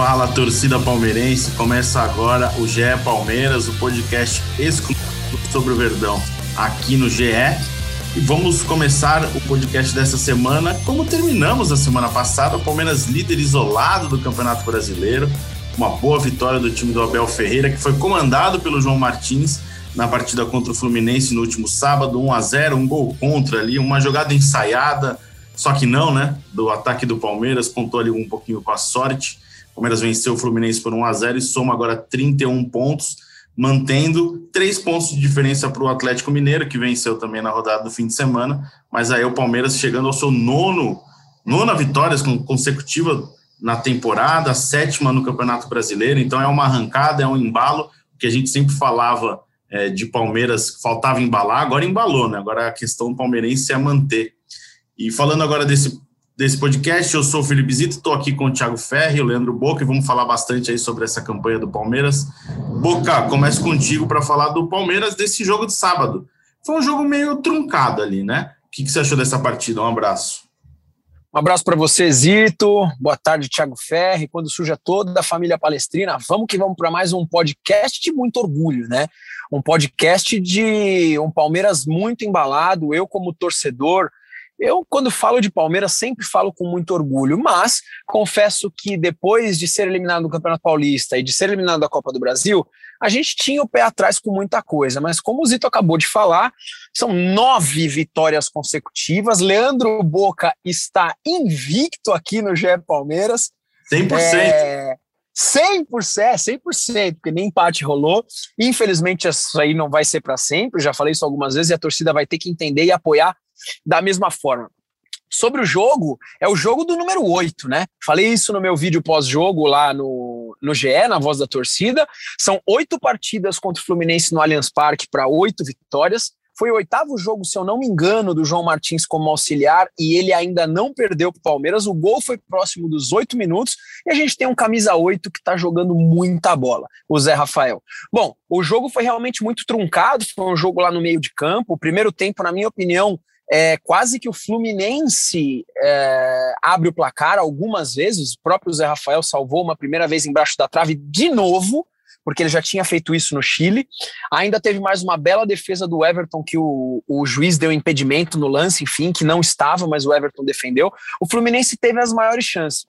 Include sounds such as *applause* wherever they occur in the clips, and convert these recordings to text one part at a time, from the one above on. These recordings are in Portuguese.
Fala torcida palmeirense, começa agora o GE Palmeiras, o podcast exclusivo sobre o Verdão aqui no GE. E vamos começar o podcast dessa semana como terminamos a semana passada, o Palmeiras líder isolado do Campeonato Brasileiro, uma boa vitória do time do Abel Ferreira que foi comandado pelo João Martins na partida contra o Fluminense no último sábado, 1 a 0, um gol contra ali, uma jogada ensaiada, só que não, né? Do ataque do Palmeiras, contou ali um pouquinho com a sorte. Palmeiras venceu o Fluminense por 1 a 0 e soma agora 31 pontos, mantendo três pontos de diferença para o Atlético Mineiro, que venceu também na rodada do fim de semana. Mas aí o Palmeiras chegando ao seu nono, nona vitória consecutiva na temporada, sétima no Campeonato Brasileiro. Então é uma arrancada, é um embalo que a gente sempre falava é, de Palmeiras, faltava embalar, agora embalou, né? Agora a questão palmeirense é manter. E falando agora desse desse podcast. Eu sou o Felipe Zito, estou aqui com o Thiago Ferri o Leandro Boca e vamos falar bastante aí sobre essa campanha do Palmeiras. Boca, começo contigo para falar do Palmeiras desse jogo de sábado. Foi um jogo meio truncado ali, né? O que, que você achou dessa partida? Um abraço. Um abraço para você, Zito. Boa tarde, Thiago Ferri. Quando suja toda a família palestrina, vamos que vamos para mais um podcast de muito orgulho, né? Um podcast de um Palmeiras muito embalado. Eu, como torcedor, eu, quando falo de Palmeiras, sempre falo com muito orgulho, mas confesso que depois de ser eliminado do Campeonato Paulista e de ser eliminado da Copa do Brasil, a gente tinha o pé atrás com muita coisa. Mas como o Zito acabou de falar, são nove vitórias consecutivas. Leandro Boca está invicto aqui no GE Palmeiras. 100%. É... 100%, 100%, porque nem empate rolou. Infelizmente, isso aí não vai ser para sempre. Já falei isso algumas vezes e a torcida vai ter que entender e apoiar da mesma forma. Sobre o jogo, é o jogo do número 8, né? Falei isso no meu vídeo pós-jogo lá no, no GE, na voz da torcida. São oito partidas contra o Fluminense no Allianz Parque para oito vitórias. Foi o oitavo jogo, se eu não me engano, do João Martins como auxiliar e ele ainda não perdeu para o Palmeiras. O gol foi próximo dos oito minutos e a gente tem um camisa 8 que está jogando muita bola, o Zé Rafael. Bom, o jogo foi realmente muito truncado, foi um jogo lá no meio de campo. O primeiro tempo, na minha opinião, é, quase que o Fluminense é, abre o placar algumas vezes. O próprio Zé Rafael salvou uma primeira vez embaixo da trave de novo, porque ele já tinha feito isso no Chile. Ainda teve mais uma bela defesa do Everton, que o, o juiz deu impedimento no lance, enfim, que não estava, mas o Everton defendeu. O Fluminense teve as maiores chances.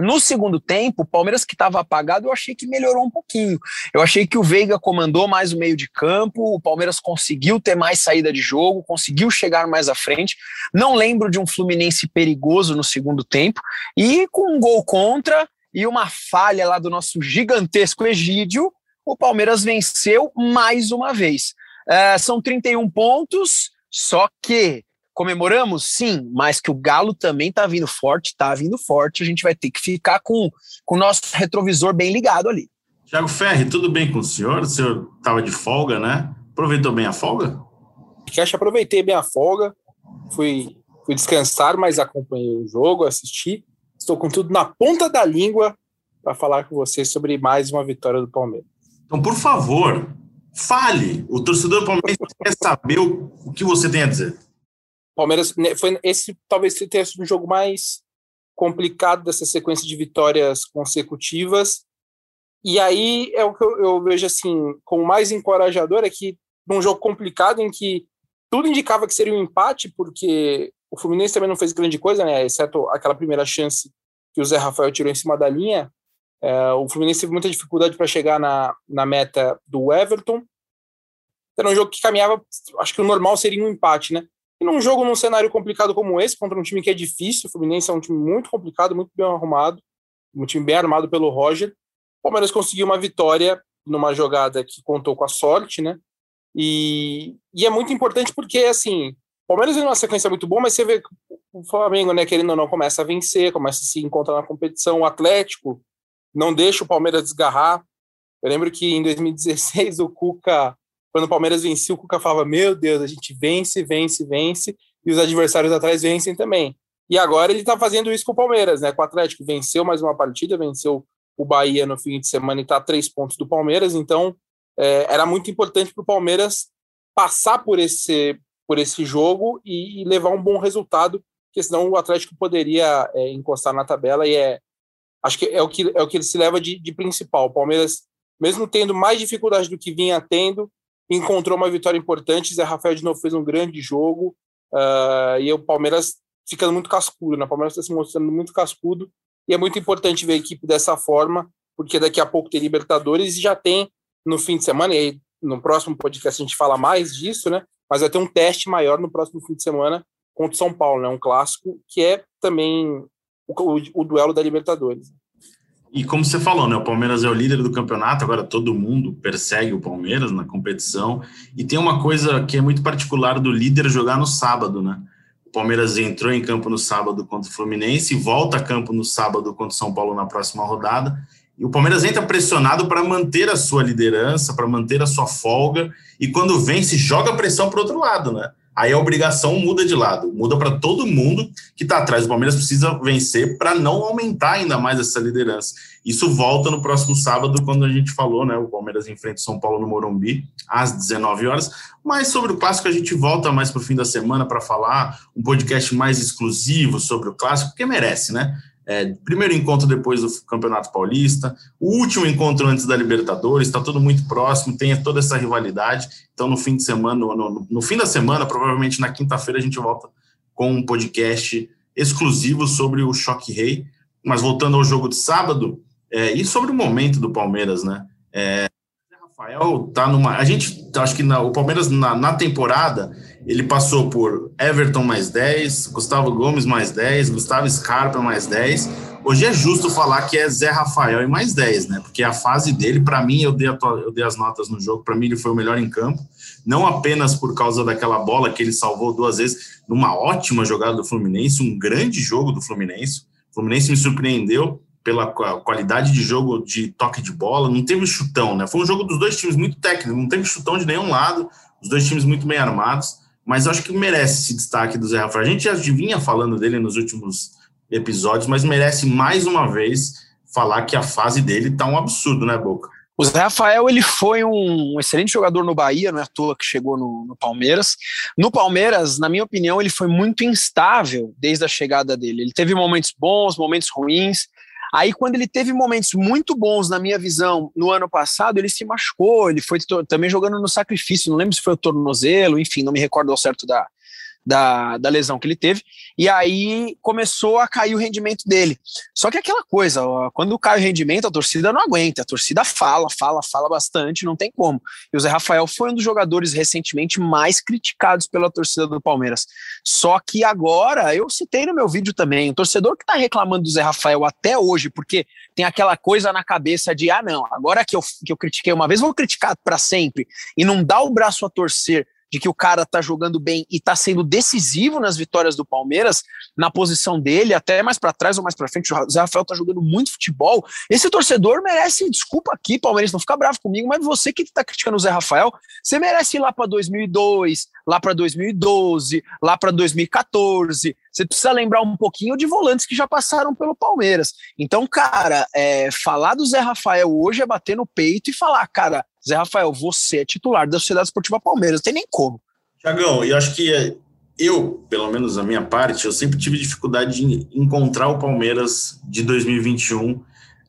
No segundo tempo, o Palmeiras que estava apagado, eu achei que melhorou um pouquinho. Eu achei que o Veiga comandou mais o meio de campo, o Palmeiras conseguiu ter mais saída de jogo, conseguiu chegar mais à frente. Não lembro de um Fluminense perigoso no segundo tempo. E com um gol contra e uma falha lá do nosso gigantesco Egídio, o Palmeiras venceu mais uma vez. É, são 31 pontos, só que Comemoramos? Sim, mas que o Galo também tá vindo forte, tá vindo forte. A gente vai ter que ficar com, com o nosso retrovisor bem ligado ali. Tiago Ferri, tudo bem com o senhor? O senhor estava de folga, né? Aproveitou bem a folga? Acho aproveitei bem a folga. Fui, fui descansar, mas acompanhei o jogo, assisti. Estou com tudo na ponta da língua para falar com vocês sobre mais uma vitória do Palmeiras. Então, por favor, fale. O torcedor do Palmeiras quer saber o, o que você tem a dizer. Palmeiras né, foi esse talvez tenha sido um jogo mais complicado dessa sequência de vitórias consecutivas. E aí é o que eu, eu vejo assim como mais encorajador é que num jogo complicado em que tudo indicava que seria um empate, porque o Fluminense também não fez grande coisa, né? Exceto aquela primeira chance que o Zé Rafael tirou em cima da linha. É, o Fluminense teve muita dificuldade para chegar na, na meta do Everton. Era um jogo que caminhava, acho que o normal seria um empate, né? E num jogo, num cenário complicado como esse, contra um time que é difícil, o Fluminense é um time muito complicado, muito bem arrumado, um time bem armado pelo Roger, o Palmeiras conseguiu uma vitória numa jogada que contou com a sorte, né? E, e é muito importante porque, assim, o Palmeiras vem numa sequência muito boa, mas você vê o Flamengo, né, querendo ou não, começa a vencer, começa a se encontrar na competição, o Atlético não deixa o Palmeiras desgarrar, Eu lembro que em 2016 o Cuca, quando o Palmeiras vencia, o Cuca falava: Meu Deus, a gente vence, vence, vence, e os adversários atrás vencem também. E agora ele está fazendo isso com o Palmeiras, né? Com o Atlético venceu mais uma partida, venceu o Bahia no fim de semana e está a três pontos do Palmeiras. Então é, era muito importante para o Palmeiras passar por esse, por esse jogo e, e, levar um bom resultado, porque senão o Atlético poderia é, encostar na tabela e é acho que é o que é o que ele se leva de, de principal. O Palmeiras, mesmo tendo mais dificuldade do que vinha tendo, encontrou uma vitória importante. Zé Rafael de novo fez um grande jogo uh, e o Palmeiras ficando muito cascudo, né? O Palmeiras está se mostrando muito cascudo e é muito importante ver a equipe dessa forma, porque daqui a pouco tem Libertadores e já tem no fim de semana, e aí no próximo podcast a gente fala mais disso, né? Mas vai ter um teste maior no próximo fim de semana contra o São Paulo, né? Um clássico que é também o, o, o duelo da Libertadores. E como você falou, né, o Palmeiras é o líder do campeonato, agora todo mundo persegue o Palmeiras na competição. E tem uma coisa que é muito particular do líder jogar no sábado, né? O Palmeiras entrou em campo no sábado contra o Fluminense, volta a campo no sábado contra o São Paulo na próxima rodada. E o Palmeiras entra pressionado para manter a sua liderança, para manter a sua folga, e quando vence, joga pressão para o outro lado, né? Aí a obrigação muda de lado, muda para todo mundo que está atrás. O Palmeiras precisa vencer para não aumentar ainda mais essa liderança. Isso volta no próximo sábado, quando a gente falou, né? O Palmeiras enfrenta o São Paulo no Morumbi, às 19 horas. Mas sobre o clássico, a gente volta mais para o fim da semana para falar um podcast mais exclusivo sobre o clássico, porque merece, né? É, primeiro encontro depois do Campeonato Paulista, o último encontro antes da Libertadores, está tudo muito próximo, tem toda essa rivalidade. Então, no fim de semana, no, no, no fim da semana, provavelmente na quinta-feira, a gente volta com um podcast exclusivo sobre o Choque Rei. Mas voltando ao jogo de sábado, é, e sobre o momento do Palmeiras, né? É, Rafael tá numa. A gente acho que na, o Palmeiras na, na temporada ele passou por Everton mais 10, Gustavo Gomes mais 10, Gustavo Scarpa mais 10. Hoje é justo falar que é Zé Rafael e mais 10, né? Porque a fase dele, para mim, eu dei, a, eu dei as notas no jogo, para mim ele foi o melhor em campo, não apenas por causa daquela bola que ele salvou duas vezes, numa ótima jogada do Fluminense, um grande jogo do Fluminense. O Fluminense me surpreendeu pela qualidade de jogo de toque de bola, não teve chutão, né? Foi um jogo dos dois times muito técnico, não teve chutão de nenhum lado, os dois times muito bem armados mas acho que merece esse destaque do Zé Rafael. A gente já vinha falando dele nos últimos episódios, mas merece mais uma vez falar que a fase dele tá um absurdo, né, Boca? O Zé Rafael ele foi um excelente jogador no Bahia, não é à toa que chegou no, no, Palmeiras. No Palmeiras, na minha opinião, ele foi muito instável desde a chegada dele. Ele teve momentos bons, momentos ruins. Aí, quando ele teve momentos muito bons, na minha visão, no ano passado, ele se machucou, ele foi também jogando no sacrifício, não lembro se foi o tornozelo, enfim, não me recordo ao certo da, da, da lesão que ele teve, e aí começou a cair o rendimento dele. Só que aquela coisa, ó, quando cai o rendimento, a torcida não aguenta, a torcida fala, fala, fala bastante, não tem como. E o Zé Rafael foi um dos jogadores recentemente mais criticados pela torcida do Palmeiras. Só que agora, eu citei no meu vídeo também, o torcedor que está reclamando do Zé Rafael até hoje, porque tem aquela coisa na cabeça de, ah, não, agora que eu, que eu critiquei uma vez, vou criticar para sempre, e não dá o braço a torcer de que o cara tá jogando bem e tá sendo decisivo nas vitórias do Palmeiras, na posição dele, até mais para trás ou mais para frente, o Zé Rafael tá jogando muito futebol. Esse torcedor merece, desculpa aqui, Palmeiras, não fica bravo comigo, mas você que tá criticando o Zé Rafael, você merece ir lá para 2002, lá para 2012, lá para 2014. Você precisa lembrar um pouquinho de volantes que já passaram pelo Palmeiras. Então, cara, é, falar do Zé Rafael hoje é bater no peito e falar, cara, Zé Rafael, você é titular da Sociedade Esportiva Palmeiras, não tem nem como. Tiagão, eu acho que eu, pelo menos a minha parte, eu sempre tive dificuldade de encontrar o Palmeiras de 2021,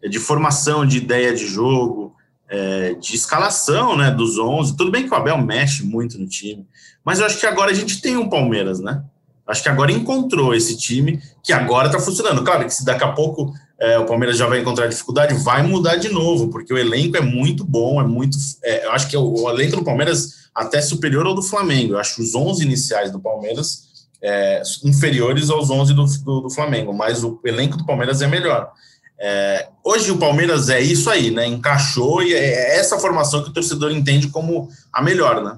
é, de formação, de ideia de jogo, é, de escalação né, dos 11. Tudo bem que o Abel mexe muito no time, mas eu acho que agora a gente tem um Palmeiras, né? Acho que agora encontrou esse time que agora está funcionando. Claro que se daqui a pouco é, o Palmeiras já vai encontrar dificuldade, vai mudar de novo, porque o elenco é muito bom, é muito. É, eu acho que o, o, elenco do Palmeiras até superior ao do Flamengo. Eu acho os 11 iniciais do Palmeiras é, inferiores aos 11 do, do, do, Flamengo, mas o elenco do Palmeiras é melhor. É, hoje o Palmeiras é isso aí, né? Encaixou e é essa formação que o torcedor entende como a melhor, né?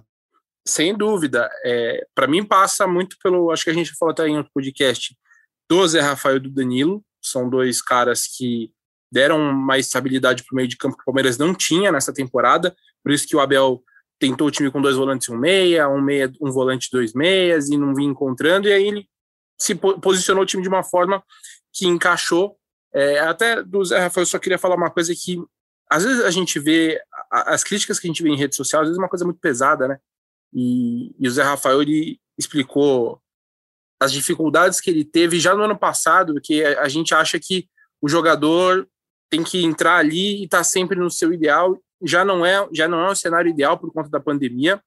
Sem dúvida. É, Para mim passa muito pelo. Acho que a gente falou até em outro podcast do Zé Rafael do Danilo são dois caras que deram uma estabilidade para o meio de campo que o Palmeiras não tinha nessa temporada, por isso que o Abel tentou o time com dois volantes e um meia, um meia, um volante dois meias, e não vinha encontrando, e aí ele se posicionou o time de uma forma que encaixou. É, até do Zé Rafael, eu só queria falar uma coisa que às vezes a gente vê, as críticas que a gente vê em rede social, às vezes é uma coisa muito pesada, né? E, e o Zé Rafael, ele explicou as dificuldades que ele teve já no ano passado, que a, gente acha que o jogador tem que entrar ali e estar tá sempre no seu ideal, já não é já não é um cenário ideal por conta da pandemia,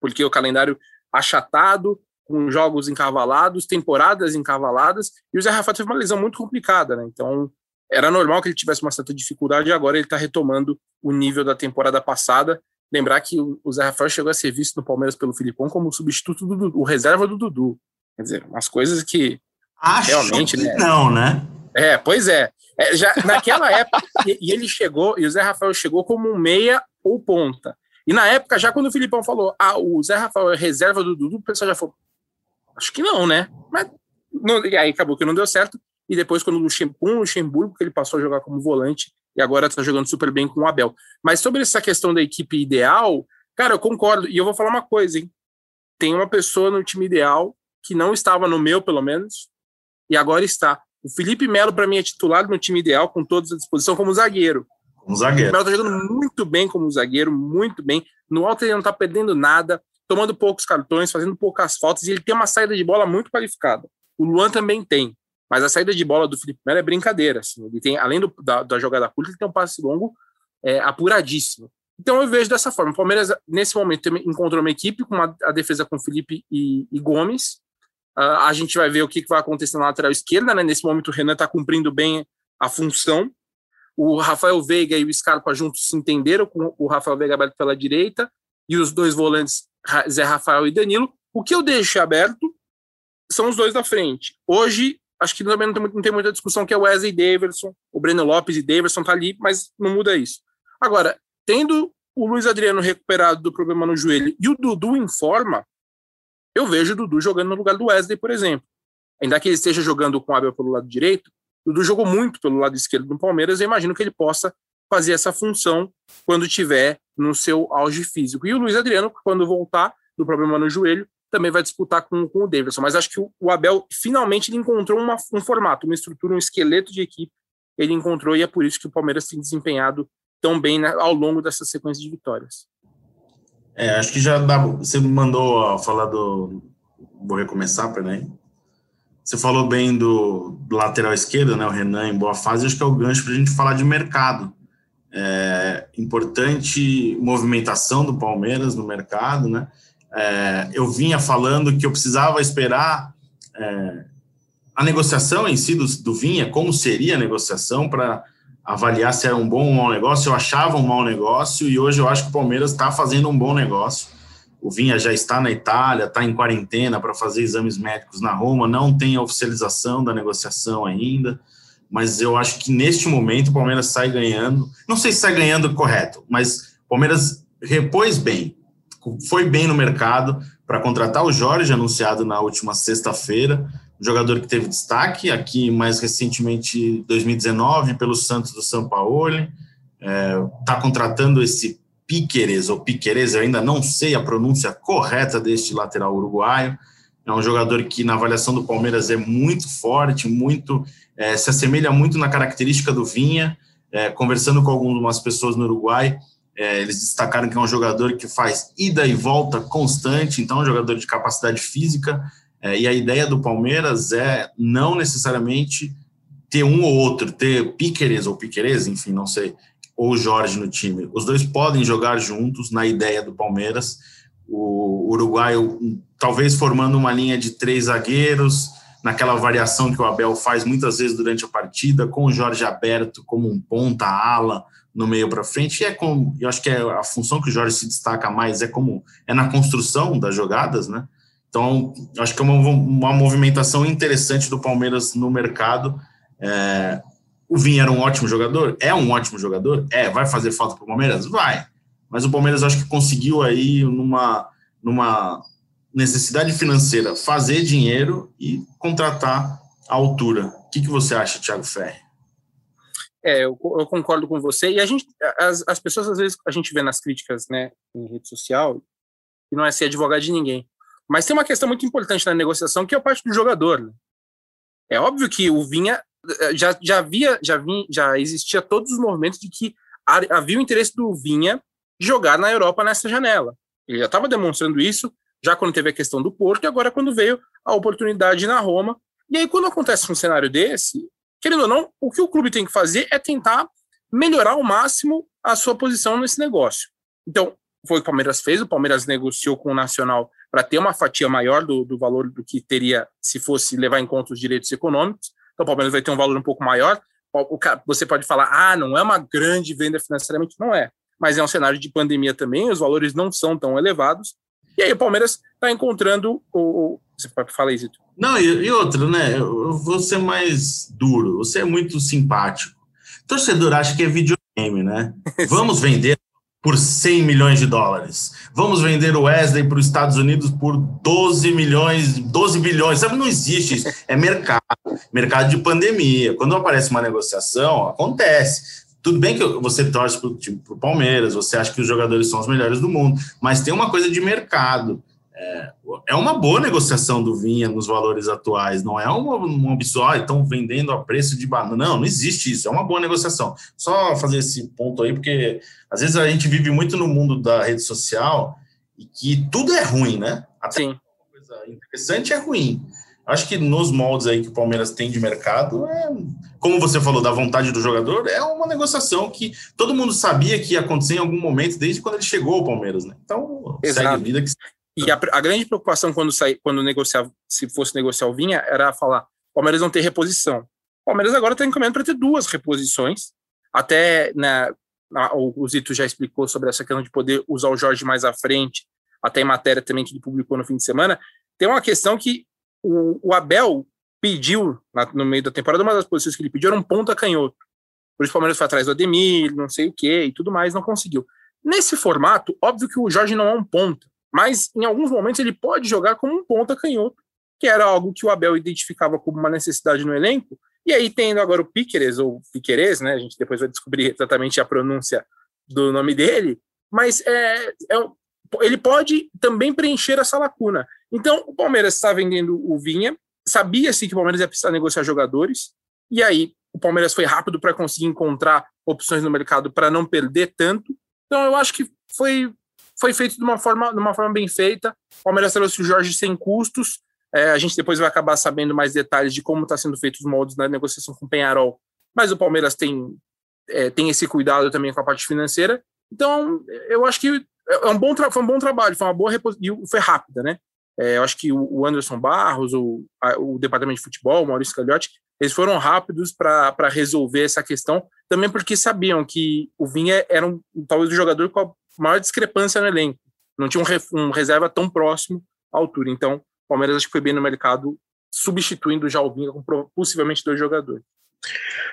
porque o calendário achatado, com jogos encavalados, temporadas encavaladas, e o Zé Rafael teve uma lesão muito complicada, né? Então, era normal que ele tivesse uma certa dificuldade e agora ele está retomando o nível da temporada passada. Lembrar que o Zé Rafael chegou a ser visto no Palmeiras pelo Filipão como substituto do Dudu, o reserva do Dudu. Quer dizer, umas coisas que Acho realmente, que né? Não, né? É, pois é. é já naquela *laughs* época, e, ele chegou, e o Zé Rafael chegou como um meia ou ponta. E na época, já quando o Filipão falou, ah, o Zé Rafael é reserva do Dudu, o pessoal já falou, acho que não, né? Mas não, e aí acabou que não deu certo. E depois, quando o Luxemburgo, com o Luxemburgo, ele passou a jogar como volante e agora está jogando super bem com o Abel. Mas sobre essa questão da equipe ideal, cara, eu concordo. E eu vou falar uma coisa, hein? Tem uma pessoa no time ideal que não estava no meu, pelo menos, e agora está. O Felipe Melo, para mim, é titular no time ideal, com todos à disposição, como zagueiro. Um zagueiro. O Melo está jogando muito bem como zagueiro, muito bem. No alto ele não está perdendo nada, tomando poucos cartões, fazendo poucas faltas, e ele tem uma saída de bola muito qualificada. O Luan também tem. Mas a saída de bola do Felipe Melo é brincadeira. Assim. Ele tem, além do, da, da, jogada curta, ele tem um passe longo é, apuradíssimo. Então eu vejo dessa forma. O Palmeiras, nesse momento, encontrou uma equipe com uma, a defesa com Felipe e, e Gomes. Uh, a gente vai ver o que, vai acontecer na lateral esquerda. Né? Nesse momento, o Renan está cumprindo bem a função. O Rafael Veiga e o Scarpa juntos se entenderam, com o Rafael Veiga aberto pela direita e os dois volantes, Zé Rafael e Danilo. O que eu deixo aberto são os dois da frente. Hoje, acho que também não tem, não tem muita discussão que é Wesley Daverson, o Breno Lopes e Daverson tá ali, mas não muda isso. Agora, tendo o Luiz Adriano recuperado do problema no joelho e o Dudu em forma, eu vejo o Dudu jogando no lugar do Wesley, por exemplo. Ainda que ele esteja jogando com o Abel pelo lado direito, o Dudu jogou muito pelo lado esquerdo do Palmeiras, eu imagino que ele possa fazer essa função quando tiver no seu auge físico. E o Luiz Adriano, quando voltar do problema no joelho, também vai disputar com, com o Davidson. Mas acho que o, o Abel finalmente ele encontrou uma, um formato, uma estrutura, um esqueleto de equipe. Ele encontrou e é por isso que o Palmeiras tem desempenhado tão bem né, ao longo dessa sequência de vitórias. É, acho que já dá. Você mandou falar do. Vou recomeçar, peraí. Você falou bem do, do, lateral esquerdo, né? O Renan em boa fase. Acho que é o gancho para a gente falar de mercado. É, importante movimentação do Palmeiras no mercado, né? é, eu vinha falando que eu precisava esperar é, a negociação em si do, do Vinha, como seria a negociação para avaliar se era um bom ou um mau negócio. Eu achava um mau negócio e hoje eu acho que o Palmeiras está fazendo um bom negócio. O Vinha já está na Itália, está em quarentena para fazer exames médicos na Roma, não tem a oficialização da negociação ainda, mas eu acho que neste momento o Palmeiras sai ganhando. Não sei se sai ganhando correto, mas o Palmeiras repôs bem foi bem no mercado para contratar o Jorge, anunciado na última sexta-feira, jogador que teve destaque aqui mais recentemente 2019 pelo Santos do São Paulo. Está é, contratando esse Piqueres ou Piqueres, eu ainda não sei a pronúncia correta deste lateral uruguaio. É um jogador que, na avaliação do Palmeiras, é muito forte, muito é, se assemelha muito na característica do Vinha. É, conversando com algumas pessoas no Uruguai, é, eles destacaram que é um jogador que faz ida e volta constante, então é um jogador de capacidade física. É, e a ideia do Palmeiras é não necessariamente ter um ou outro, ter Piqueres ou Piqueres, enfim, não sei, ou Jorge no time. Os dois podem jogar juntos na ideia do Palmeiras. O uruguaio talvez formando uma linha de três zagueiros, naquela variação que o Abel faz muitas vezes durante a partida, com o Jorge aberto como um ponta ala, no meio para frente, e é como, eu acho que é a função que o Jorge se destaca mais é como é na construção das jogadas, né? Então, acho que é uma, uma movimentação interessante do Palmeiras no mercado. É, o Vinha era um ótimo jogador? É um ótimo jogador? É, vai fazer falta para o Palmeiras? Vai. Mas o Palmeiras acho que conseguiu aí, numa, numa necessidade financeira, fazer dinheiro e contratar à altura. O que, que você acha, Thiago Ferri? É, eu, eu, concordo com você. E a gente, as, as pessoas, às vezes, a gente vê nas críticas, né, em rede social, e não é ser advogado de ninguém. Mas tem uma questão muito importante na negociação, que é a parte do jogador. Né? É óbvio que o Vinha eh, já, já havia, já, vinha, já existia todos os movimentos de que havia o interesse do Vinha jogar na Europa nessa janela. Ele já estava demonstrando isso, já quando teve a questão do Porto, e agora quando veio a oportunidade na Roma. E aí, quando acontece um cenário desse, querendo ou não, o que o clube tem que fazer é tentar melhorar ao máximo a sua posição nesse negócio. Então, foi o que o Palmeiras fez, o Palmeiras negociou com o Nacional para ter uma fatia maior do, do valor do que teria se fosse levar em conta os direitos econômicos. Então, o Palmeiras vai ter um valor um pouco maior. Você pode falar, ah, não é uma grande venda financeiramente, não é. Mas é um cenário de pandemia também, os valores não são tão elevados. E aí o Palmeiras está encontrando o. Você pode falar, Isito? Não, e, e outra, né? Eu vou ser mais duro. Você é muito simpático. Torcedor acha que é videogame, né? *laughs* Vamos vender por 100 milhões de dólares. Vamos vender o Wesley para os Estados Unidos por 12 milhões, 12 bilhões. Sabe, não existe isso. É mercado, mercado de pandemia. Quando aparece uma negociação, acontece. Tudo bem que você torce para o tipo, Palmeiras, você acha que os jogadores são os melhores do mundo, mas tem uma coisa de mercado. É, é uma boa negociação do Vinha nos valores atuais, não é um, um absurdo, estão vendendo a preço de banana. Não, não existe isso, é uma boa negociação. Só fazer esse ponto aí, porque às vezes a gente vive muito no mundo da rede social e que tudo é ruim, né? Até Sim. coisa interessante é ruim. Acho que nos moldes aí que o Palmeiras tem de mercado, é, como você falou, da vontade do jogador, é uma negociação que todo mundo sabia que ia acontecer em algum momento, desde quando ele chegou ao Palmeiras, né? Então, Exato. segue a vida que e a, a, grande preocupação quando sair, quando negociar, se fosse negociar o Vinha, era falar: o Palmeiras não tem reposição. O Palmeiras agora está encaminhando para ter duas reposições. Até né, o Zito já explicou sobre essa questão de poder usar o Jorge mais à frente, até em matéria também que ele publicou no fim de semana. Tem uma questão que o, o Abel pediu na, no meio da temporada, uma das posições que ele pediu era um ponta canhoto. Por isso o Palmeiras foi atrás do Ademir, não sei o que e tudo mais, não conseguiu. Nesse formato, óbvio que o Jorge não é um ponta mas em alguns momentos ele pode jogar como um ponta canhoto, que era algo que o Abel identificava como uma necessidade no elenco. E aí, tendo agora o Piqueres, ou Piqueres, né? A gente depois vai descobrir exatamente a pronúncia do nome dele, mas é, é ele pode também preencher essa lacuna. Então, o Palmeiras está vendendo o Vinha, sabia-se que o Palmeiras ia precisar negociar jogadores, e aí o Palmeiras foi rápido para conseguir encontrar opções no mercado para não perder tanto. Então, eu acho que foi foi feito de uma forma, de uma forma bem feita. O Palmeiras trouxe o Jorge sem custos. É, a gente depois vai acabar sabendo mais detalhes de como está sendo feito os moldes na negociação com o Penharol. Mas o Palmeiras tem, é, tem esse cuidado também com a parte financeira. Então, eu acho que é um bom foi um bom trabalho, foi uma boa e foi rápida, né? É, eu acho que o Anderson Barros, o, a, o departamento de futebol, o Maurício Cagliotti, eles foram rápidos para resolver essa questão, também porque sabiam que o Vinha era um, talvez o jogador com a maior discrepância no elenco. Não tinha um, um reserva tão próximo à altura. Então, o Palmeiras acho que foi bem no mercado, substituindo já o Vinha com possivelmente dois jogadores.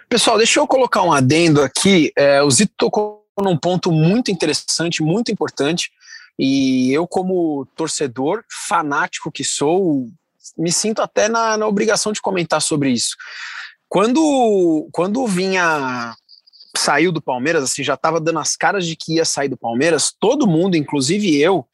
Pessoal, deixa eu colocar um adendo aqui. É, o Zito tocou num ponto muito interessante, muito importante. E eu, como torcedor fanático que sou, me sinto até na, na obrigação de comentar sobre isso. Quando, quando vinha saiu do Palmeiras, assim, já estava dando as caras de que ia sair do Palmeiras, todo mundo, inclusive eu,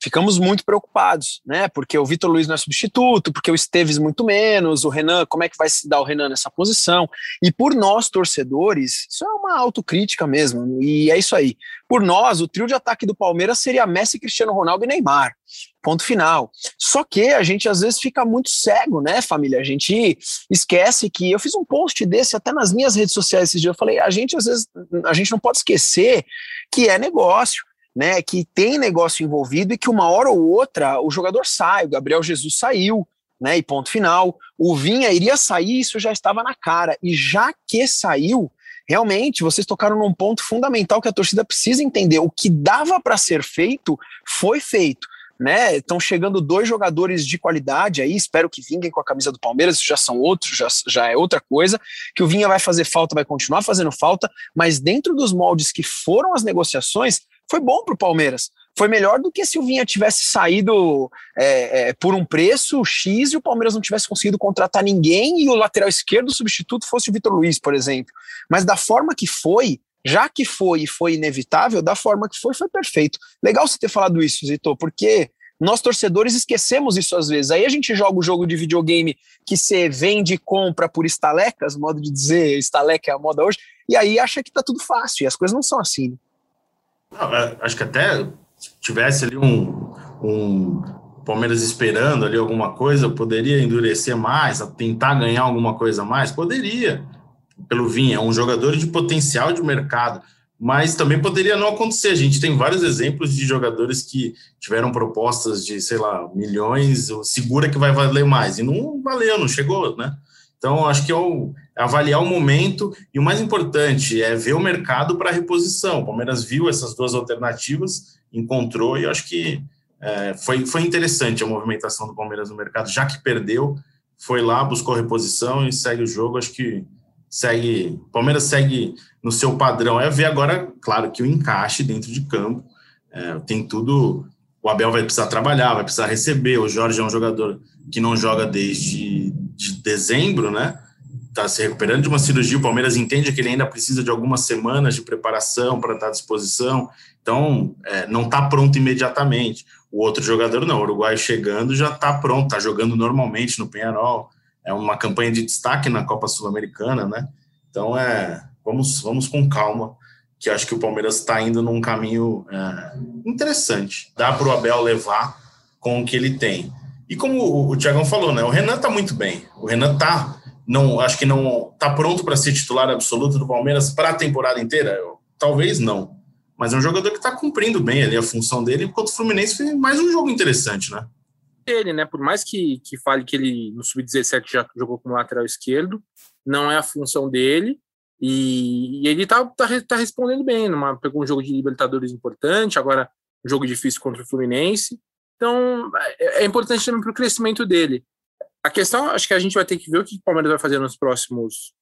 ficamos muito preocupados, né? Porque o Vitor Luiz não é substituto, porque o Esteves muito menos, o Renan, como é que vai se dar o Renan nessa posição? E por nós, torcedores, isso é uma autocrítica mesmo, e é isso aí. Por nós, o trio de ataque do Palmeiras seria Messi, Cristiano Ronaldo e Neymar. Ponto final. Só que a gente às vezes fica muito cego, né, família? A gente esquece que eu fiz um post desse até nas minhas redes sociais esses dias. Eu falei, a gente às vezes a gente não pode esquecer que é negócio né, que tem negócio envolvido e que uma hora ou outra o jogador sai, o Gabriel Jesus saiu, né, e ponto final. O Vinha iria sair, isso já estava na cara. E já que saiu, realmente vocês tocaram num ponto fundamental que a torcida precisa entender. O que dava para ser feito foi feito. Né? Estão chegando dois jogadores de qualidade aí, espero que vinguem com a camisa do Palmeiras, isso já são outros, já, já é outra coisa. Que o Vinha vai fazer falta, vai continuar fazendo falta, mas dentro dos moldes que foram as negociações, foi bom para o Palmeiras. foi melhor do que se o Vinha tivesse saído é, é, por um preço X e o Palmeiras não tivesse conseguido contratar ninguém e o lateral esquerdo substituto fosse o Vitor Luiz, por exemplo. Mas da forma que foi, já que foi e foi inevitável, da forma que foi, foi perfeito. Legal você ter falado isso, Zito, porque nós torcedores esquecemos isso às vezes. Aí a gente joga o jogo de videogame que você vende e compra por estalecas, modo de dizer, estaleca é a moda hoje, e aí acha que tá tudo fácil, e as coisas não são assim. É, acho que até tivesse ali um, um Palmeiras esperando ali alguma coisa, poderia endurecer mais, tentar ganhar alguma coisa mais? Poderia, pelo Vinha, é um jogador de potencial de mercado, mas também poderia não acontecer. A gente tem vários exemplos de jogadores que tiveram propostas de, sei lá, milhões, segura que vai valer mais, e não valeu, não chegou, né? Então, acho que é avaliar o momento e o mais importante é ver o mercado para reposição. O Palmeiras viu essas duas alternativas, encontrou e eu acho que é, foi, foi interessante a movimentação do Palmeiras no mercado, já que perdeu, foi lá, buscou reposição e segue o jogo. Acho que segue, Palmeiras segue no seu padrão. É ver agora, claro, que o encaixe dentro de campo é, tem tudo. O Abel vai precisar trabalhar, vai precisar receber. O Jorge é um jogador que não joga desde de dezembro, né? Está se recuperando de uma cirurgia. O Palmeiras entende que ele ainda precisa de algumas semanas de preparação para estar à disposição. Então, é, não está pronto imediatamente. O outro jogador não. O Uruguai chegando já está pronto, está jogando normalmente no Penharol. É uma campanha de destaque na Copa Sul-Americana, né? Então, é, vamos, vamos com calma, que acho que o Palmeiras está indo num caminho é, interessante. Dá para o Abel levar com o que ele tem. E como o Tiagão falou, né? O Renan tá muito bem. O Renan tá, não, acho que não tá pronto para ser titular absoluto do Palmeiras para a temporada inteira. Eu, talvez não. Mas é um jogador que está cumprindo bem ali a função dele, enquanto o Fluminense foi mais um jogo interessante, né? Ele, né? Por mais que, que fale que ele no sub-17 já jogou como lateral esquerdo, não é a função dele. E, e ele tá, tá, tá, respondendo bem. Numa, pegou um jogo de Libertadores importante, agora um jogo difícil contra o Fluminense. Então, é, é importante também para o crescimento dele. A questão, acho que a gente vai ter que ver o que o Palmeiras vai fazer nos próximos,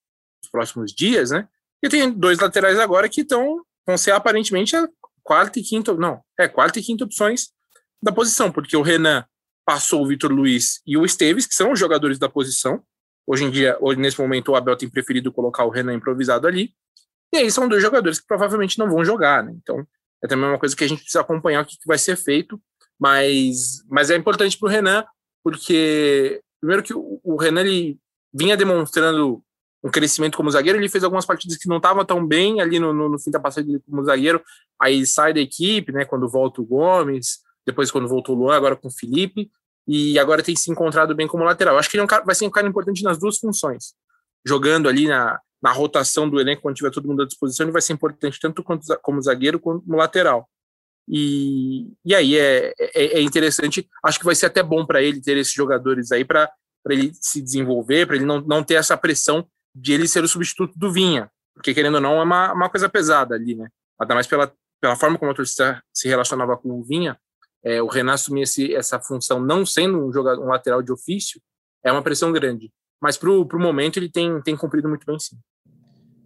nos próximos dias, né? E tem dois laterais agora que estão vão ser aparentemente a quarta e quinta, não, é quarta e quinta opções da posição, porque o Renan passou o Vitor Luiz e o Esteves, que são os jogadores da posição. Hoje em dia, hoje, nesse momento, o Abel tem preferido colocar o Renan improvisado ali. E aí são dois jogadores que provavelmente não vão jogar, né? Então, é também uma coisa que a gente precisa acompanhar o que vai ser feito. Mas, mas é importante para o Renan, porque, primeiro, que o, o Renan ele vinha demonstrando um crescimento como zagueiro, ele fez algumas partidas que não estavam tão bem ali no, no, no, fim da passagem como zagueiro, aí sai da equipe, né, quando volta o Gomes, depois quando voltou o Luan, agora com o Felipe, e agora tem se encontrado bem como lateral. Acho que ele é um cara, vai ser um cara importante nas duas funções, jogando ali na, na rotação do elenco, quando tiver todo mundo à disposição, ele vai ser importante tanto como zagueiro quanto como lateral. E, e aí é, é, é interessante, acho que vai ser até bom para ele ter esses jogadores aí para ele se desenvolver, para ele não, não ter essa pressão de ele ser o substituto do Vinha, porque querendo ou não é uma, uma coisa pesada ali, né? Ainda mais pela, pela forma como a torcida se relacionava com o Vinha, é, o Renan assumir esse, essa função não sendo um, jogador, um lateral de ofício, é uma pressão grande. Mas para o momento ele tem, tem cumprido muito bem sim.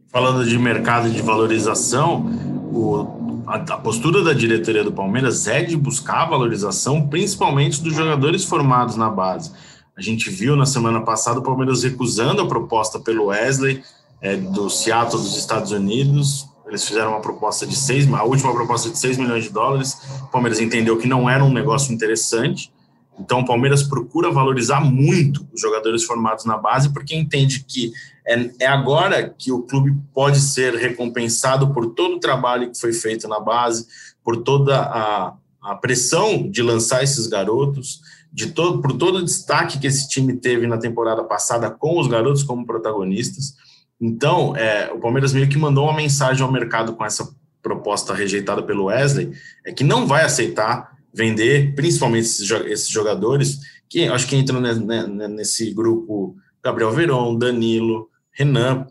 Falando de mercado de valorização, o a, a, postura da diretoria do Palmeiras é de buscar a valorização, principalmente dos jogadores formados na base. A gente viu na semana passada o Palmeiras recusando a proposta pelo Wesley é, do Seattle dos Estados Unidos. Eles fizeram uma proposta de seis, a última proposta de 6 milhões de dólares. O Palmeiras entendeu que não era um negócio interessante. Então, o Palmeiras procura valorizar muito os jogadores formados na base, porque entende que é, é, agora que o clube pode ser recompensado por todo o trabalho que foi feito na base, por toda a, a pressão de lançar esses garotos, de todo, por todo o destaque que esse time teve na temporada passada com os garotos como protagonistas. Então, é, o Palmeiras meio que mandou uma mensagem ao mercado com essa proposta rejeitada pelo Wesley, é que não vai aceitar vender, principalmente esses, jogadores, que acho que entram nesse grupo Gabriel Veron, Danilo, Renan,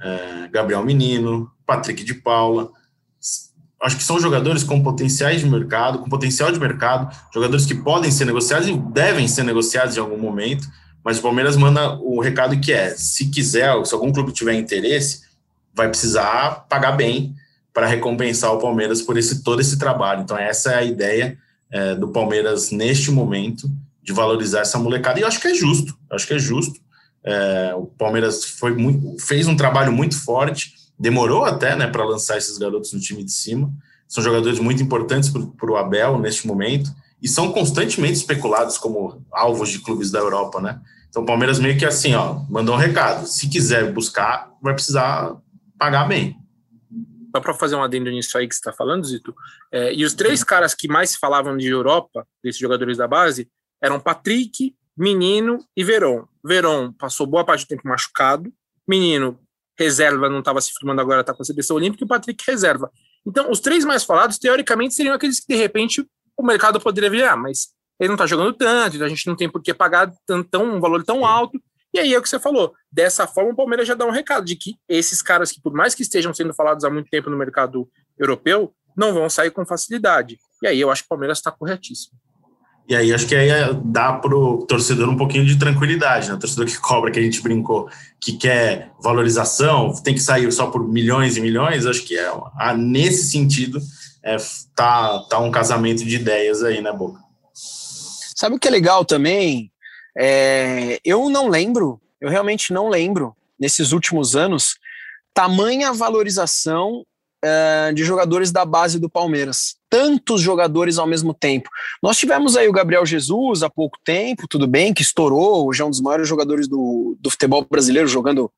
é, Gabriel Menino, Patrick de Paula. Acho que são jogadores com potenciais de mercado, com potencial de mercado, jogadores que podem ser negociados e devem ser negociados em algum momento, mas o Palmeiras manda o recado que é, se quiser, se algum clube tiver interesse, vai precisar pagar bem, para recompensar o Palmeiras por esse todo esse trabalho. Então, essa é a ideia é, do Palmeiras neste momento de valorizar essa molecada. E eu acho que é justo, acho que é justo. É, o Palmeiras foi muito, fez um trabalho muito forte, demorou até né, para lançar esses garotos no time de cima. São jogadores muito importantes para o Abel neste momento e são constantemente especulados como alvos de clubes da Europa, né? Então o Palmeiras meio que assim, ó, mandou um recado. Se quiser buscar, vai precisar pagar bem. Só para fazer um adendo nisso aí que você está falando, Zito, é, e os três caras que mais falavam de Europa, desses jogadores da base, eram Patrick, Menino e Veron. Veron passou boa parte do tempo machucado, Menino reserva, não estava se firmando agora, está com a seleção olímpica, e o Patrick reserva. Então, os três mais falados, teoricamente, seriam aqueles que, de repente, o mercado poderia virar, ah, mas ele não está jogando tanto, então a gente não tem por que pagar tão, um valor tão alto, e aí é o que você falou. Dessa forma, o Palmeiras já dá um recado de que esses caras que, por mais que estejam sendo falados há muito tempo no mercado europeu, não vão sair com facilidade. E aí eu acho que o Palmeiras está corretíssimo. E aí acho que aí dá para o torcedor um pouquinho de tranquilidade, né? O torcedor que cobra, que a gente brincou, que quer valorização, tem que sair só por milhões e milhões, acho que é nesse sentido é, tá, tá um casamento de ideias aí, né, Boca? Sabe o que é legal também? É, eu não lembro, eu realmente não lembro, nesses últimos anos, tamanha valorização uh, de jogadores da base do Palmeiras. Tantos jogadores ao mesmo tempo. Nós tivemos aí o Gabriel Jesus há pouco tempo, tudo bem, que estourou, já é um dos maiores jogadores do, do futebol brasileiro jogando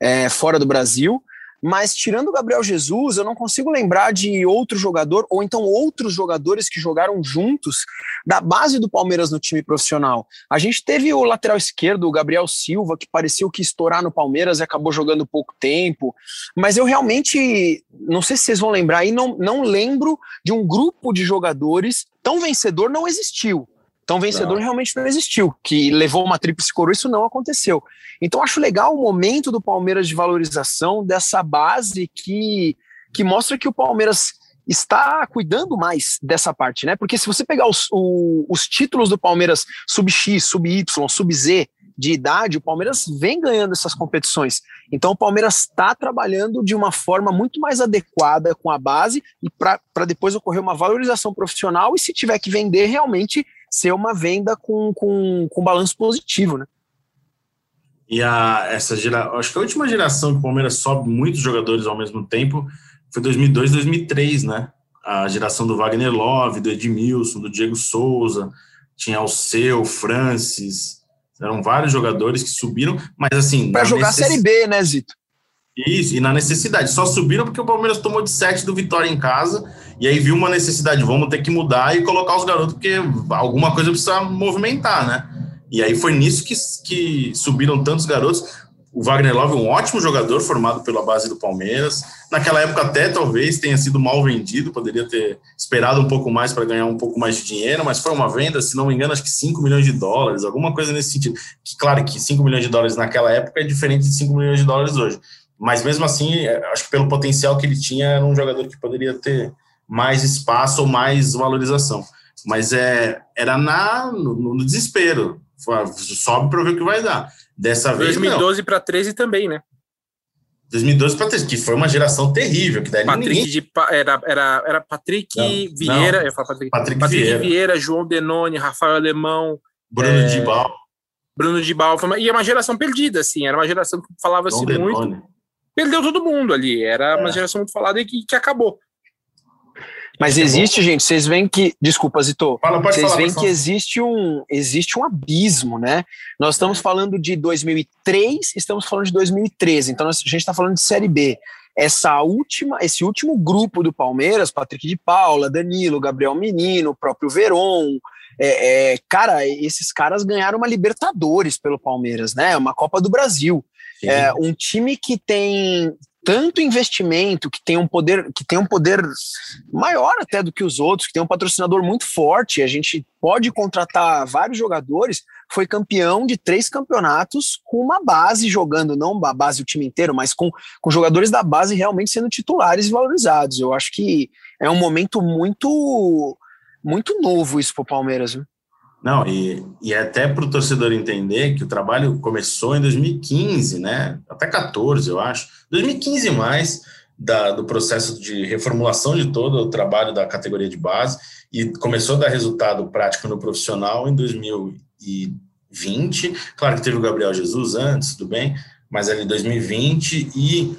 é, fora do Brasil mas tirando o Gabriel Jesus, eu não consigo lembrar de outro jogador, ou então outros jogadores que jogaram juntos da base do Palmeiras no time profissional. A gente teve o lateral esquerdo, o Gabriel Silva, que pareceu que estourar no Palmeiras e acabou jogando pouco tempo, mas eu realmente, não sei se vocês vão lembrar aí, não, não lembro de um grupo de jogadores tão vencedor não existiu. Então, vencedor não. realmente não existiu, que levou uma tríplice coroa, isso não aconteceu. Então, acho legal o momento do Palmeiras de valorização dessa base que, que mostra que o Palmeiras está cuidando mais dessa parte, né? Porque se você pegar os, o, os títulos do Palmeiras sub X, sub Y, sub Z de idade, o Palmeiras vem ganhando essas competições. Então o Palmeiras está trabalhando de uma forma muito mais adequada com a base e para depois ocorrer uma valorização profissional e se tiver que vender realmente ser uma venda com, com, com balanço positivo, né? E a, essa gera, acho que a última geração que o Palmeiras sobe muitos jogadores ao mesmo tempo foi 2002, 2003, né? A geração do Wagner Love, do Edmilson, do Diego Souza, tinha o Seu, Francis, eram vários jogadores que subiram, mas assim. Para jogar necess... Série B, né, Zito? Isso, e na necessidade. Só subiram porque o Palmeiras tomou de 7 do Vitória em casa e aí viu uma necessidade, vamos ter que mudar e colocar os garotos, porque alguma coisa precisa movimentar, né? E aí foi nisso que, que subiram tantos garotos. O Wagner Love, um ótimo jogador formado pela base do Palmeiras. Naquela época, até talvez tenha sido mal vendido, poderia ter esperado um pouco mais para ganhar um pouco mais de dinheiro, mas foi uma venda, se não me engano, acho que 5 milhões de dólares, alguma coisa nesse sentido. Que, claro que 5 milhões de dólares naquela época é diferente de 5 milhões de dólares hoje. Mas mesmo assim, é, acho que pelo potencial que ele tinha, era um jogador que poderia ter mais espaço ou mais valorização. Mas é, era na, no, no desespero. Sobe para ver o que vai dar. Dessa 2012 para 13 também, né? 2012 para 13, que foi uma geração terrível. Que daí Patrick ninguém... era, era, era Patrick não, Vieira, não. Eu falo Patrick, Patrick, Patrick Vieira. Vieira. João Denoni, Rafael Alemão, Bruno é, Dibal. Bruno Dibal. E é uma geração perdida, assim. Era uma geração que falava-se muito. Perdeu todo mundo ali. Era é. uma geração muito falada e que, que acabou. Mas existe, gente, vocês veem que. Desculpa, Zito. Vocês veem que existe um, existe um abismo, né? Nós estamos falando de 2003, estamos falando de 2013. Então a gente está falando de Série B. Essa última, esse último grupo do Palmeiras, Patrick de Paula, Danilo, Gabriel Menino, o próprio Veron, é, é, cara, esses caras ganharam uma Libertadores pelo Palmeiras, né? Uma Copa do Brasil. É, um time que tem tanto investimento, que tem um poder, que tem um poder maior até do que os outros, que tem um patrocinador muito forte, a gente pode contratar vários jogadores, foi campeão de três campeonatos com uma base jogando, não a base o time inteiro, mas com, com jogadores da base realmente sendo titulares e valorizados. Eu acho que é um momento muito muito novo isso para o Palmeiras. Viu? Não, e, e é até para o torcedor entender que o trabalho começou em 2015, né? Até 14, eu acho. 2015 mais, da, do processo de reformulação de todo o trabalho da categoria de base e começou a dar resultado prático no profissional em 2020. Claro que teve o Gabriel Jesus antes, tudo bem, mas ali 2020 e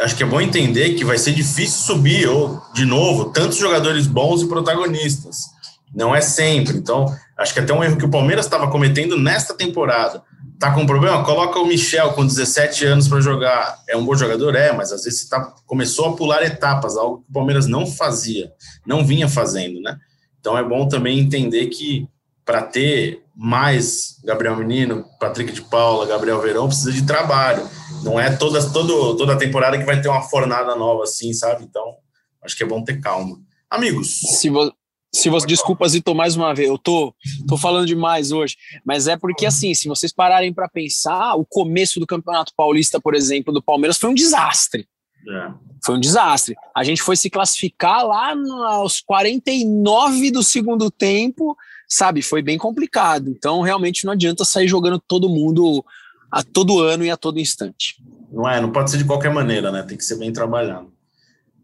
acho que é bom entender que vai ser difícil subir ou de novo tantos jogadores bons e protagonistas. Não é sempre. Então, acho que até um erro que o Palmeiras estava cometendo nesta temporada Tá com problema? Coloca o Michel com 17 anos para jogar. É um bom jogador? É, mas às vezes tá, começou a pular etapas, algo que o Palmeiras não fazia, não vinha fazendo, né? Então é bom também entender que para ter mais Gabriel Menino, Patrick de Paula, Gabriel Verão, precisa de trabalho. Não é toda, todo, toda temporada que vai ter uma fornada nova assim, sabe? Então, acho que é bom ter calma. Amigos. Se, vo se você, desculpa, Zito, mais uma vez, eu tô, tô falando demais hoje, mas é porque, assim, se vocês pararem para pensar, o começo do Campeonato Paulista, por exemplo, do Palmeiras foi um desastre. É. Foi um desastre. A gente foi se classificar lá aos 49 do segundo tempo, sabe? Foi bem complicado. Então, realmente, não adianta sair jogando todo mundo a todo ano e a todo instante. Não é, não pode ser de qualquer maneira, né? Tem que ser bem trabalhado.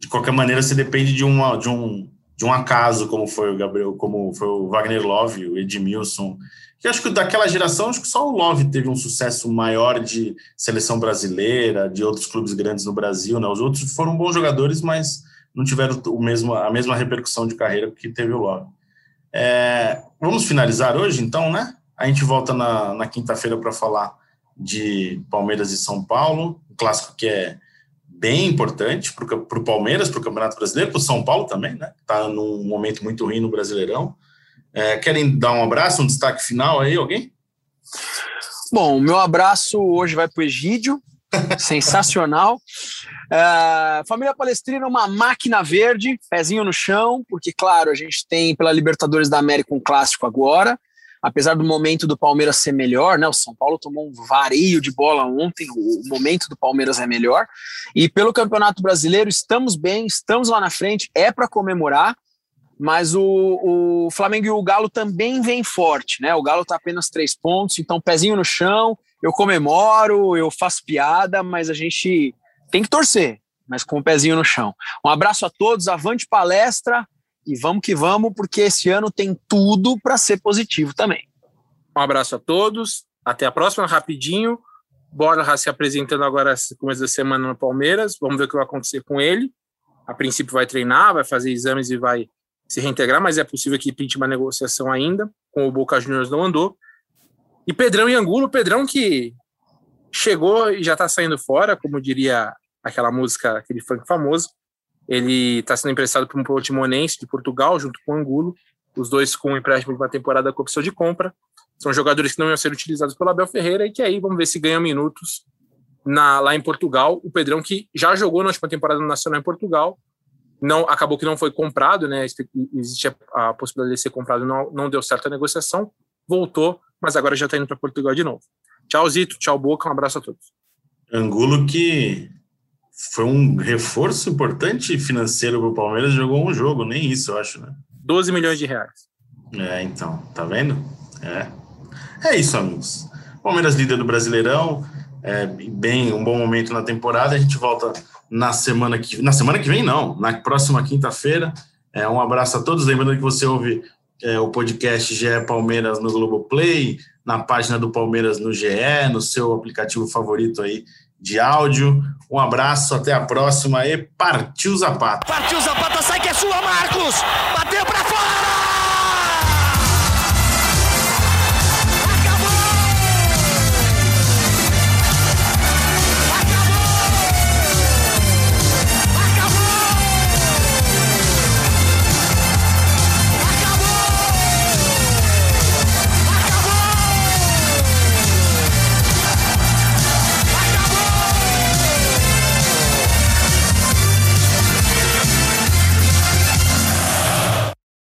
De qualquer maneira, você depende de, uma, de um de um acaso, como foi o Gabriel, como foi o Wagner Love, o Edmilson, que acho que daquela geração, acho que só o Love teve um sucesso maior de seleção brasileira, de outros clubes grandes no Brasil, né? Os outros foram bons jogadores, mas não tiveram o mesmo, a mesma repercussão de carreira que teve o Love. É, vamos finalizar hoje, então, né? A gente volta na, na quinta-feira para falar de Palmeiras e São Paulo, um clássico que é bem importante para o Palmeiras, para o Campeonato Brasileiro, para o São Paulo também, né? Está num momento muito ruim no Brasileirão. É, querem dar um abraço, um destaque final aí, alguém? Bom, meu abraço hoje vai para o Egídio, *laughs* sensacional. Uh, família Palestrina, uma máquina verde, pezinho no chão, porque, claro, a gente tem pela Libertadores da América um clássico agora apesar do momento do Palmeiras ser melhor, né? O São Paulo tomou um vareio de bola ontem, o momento do Palmeiras é melhor. E pelo Campeonato Brasileiro, estamos bem, estamos lá na frente, é para comemorar, mas o, o Flamengo e o Galo também vem forte, né? O Galo está apenas três pontos, então pezinho no chão, eu comemoro, eu faço piada, mas a gente tem que torcer, mas com o pezinho no chão. Um abraço a todos, avante palestra, e vamos que vamos, porque esse ano tem tudo para ser positivo também. Um abraço a todos. Até a próxima, rapidinho. Borja se apresentando agora no começo da semana no Palmeiras. Vamos ver o que vai acontecer com ele. A princípio vai treinar, vai fazer exames e vai se reintegrar, mas é possível que pinte uma negociação ainda. Com o Boca Juniors não andou. E Pedrão e Angulo, Pedrão que chegou e já está saindo fora, como diria aquela música, aquele funk famoso. Ele está sendo emprestado para um Portimonense de Portugal, junto com o Angulo, os dois com um empréstimo de uma temporada com opção de compra. São jogadores que não iam ser utilizados pelo Abel Ferreira e que aí vamos ver se ganham minutos na, lá em Portugal. O Pedrão, que já jogou na última temporada no Nacional em Portugal, não acabou que não foi comprado, né? Existe a, a possibilidade de ser comprado, não, não deu certo a negociação, voltou, mas agora já está indo para Portugal de novo. Tchau, Zito, tchau, Boca, um abraço a todos. Angulo que foi um reforço importante financeiro para o Palmeiras, jogou um jogo, nem isso, eu acho, né? 12 milhões de reais. É, então, tá vendo? É. É isso, amigos. Palmeiras líder do Brasileirão, é, bem, um bom momento na temporada. A gente volta na semana que na semana que vem, não, na próxima quinta-feira. É, um abraço a todos. Lembrando que você ouve é, o podcast GE Palmeiras no Globoplay, na página do Palmeiras no GE, no seu aplicativo favorito aí de áudio. Um abraço, até a próxima e partiu Zapata. Partiu Zapata, sai que é sua, Marcos! Bateu